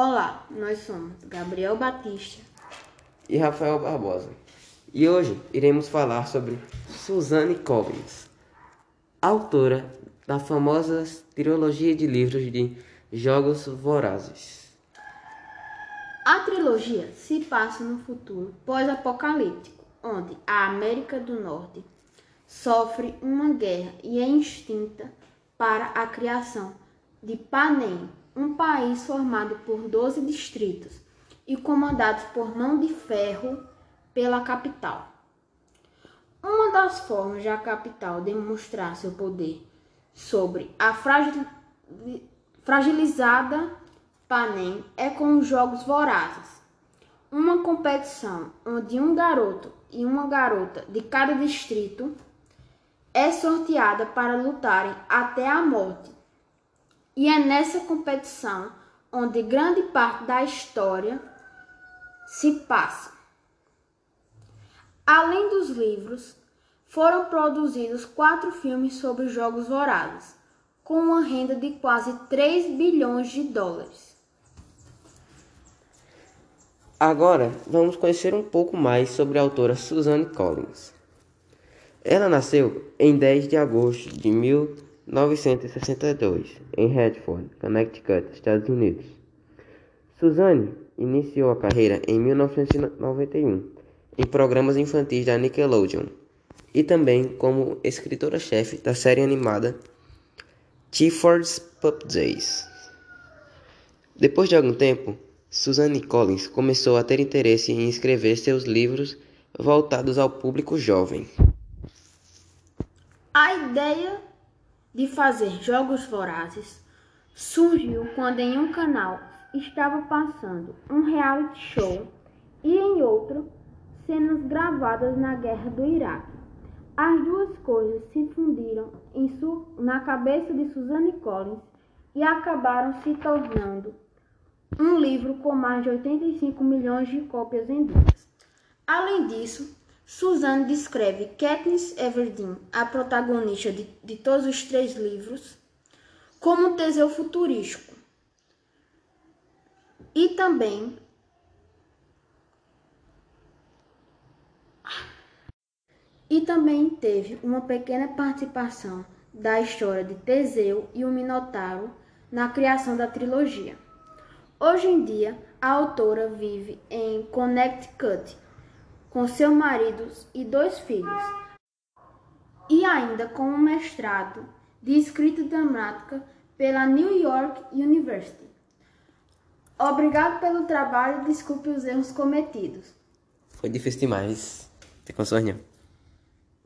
Olá, nós somos Gabriel Batista e Rafael Barbosa. E hoje iremos falar sobre Suzanne Collins, autora da famosa trilogia de livros de Jogos Vorazes. A trilogia se passa no futuro pós-apocalíptico, onde a América do Norte sofre uma guerra e é extinta para a criação de Panem, um país formado por 12 distritos e comandados por mão de ferro pela capital. Uma das formas da capital demonstrar seu poder sobre a fragilizada Panem é com os Jogos Vorazes, uma competição onde um garoto e uma garota de cada distrito é sorteada para lutarem até a morte e é nessa competição onde grande parte da história se passa. Além dos livros, foram produzidos quatro filmes sobre jogos vorazes, com uma renda de quase 3 bilhões de dólares. Agora vamos conhecer um pouco mais sobre a autora Suzanne Collins. Ela nasceu em 10 de agosto de 1900 1962, em Redford, Connecticut, Estados Unidos. Suzanne iniciou a carreira em 1991 em programas infantis da Nickelodeon e também como escritora-chefe da série animada Clifford's Pup Days. Depois de algum tempo, Suzanne Collins começou a ter interesse em escrever seus livros voltados ao público jovem. A ideia de fazer jogos vorazes surgiu quando em um canal estava passando um reality show e em outro cenas gravadas na guerra do Iraque. As duas coisas se fundiram na cabeça de Suzanne Collins e acabaram se tornando um livro com mais de 85 milhões de cópias vendidas. Além disso, Suzanne descreve Katniss Everdeen, a protagonista de, de todos os três livros, como um Teseu futurístico. E também E também teve uma pequena participação da história de Teseu e o Minotauro na criação da trilogia. Hoje em dia, a autora vive em Connecticut, com seu marido e dois filhos, e ainda com um mestrado de escrita dramática pela New York University. Obrigado pelo trabalho e desculpe os erros cometidos. Foi difícil demais ter com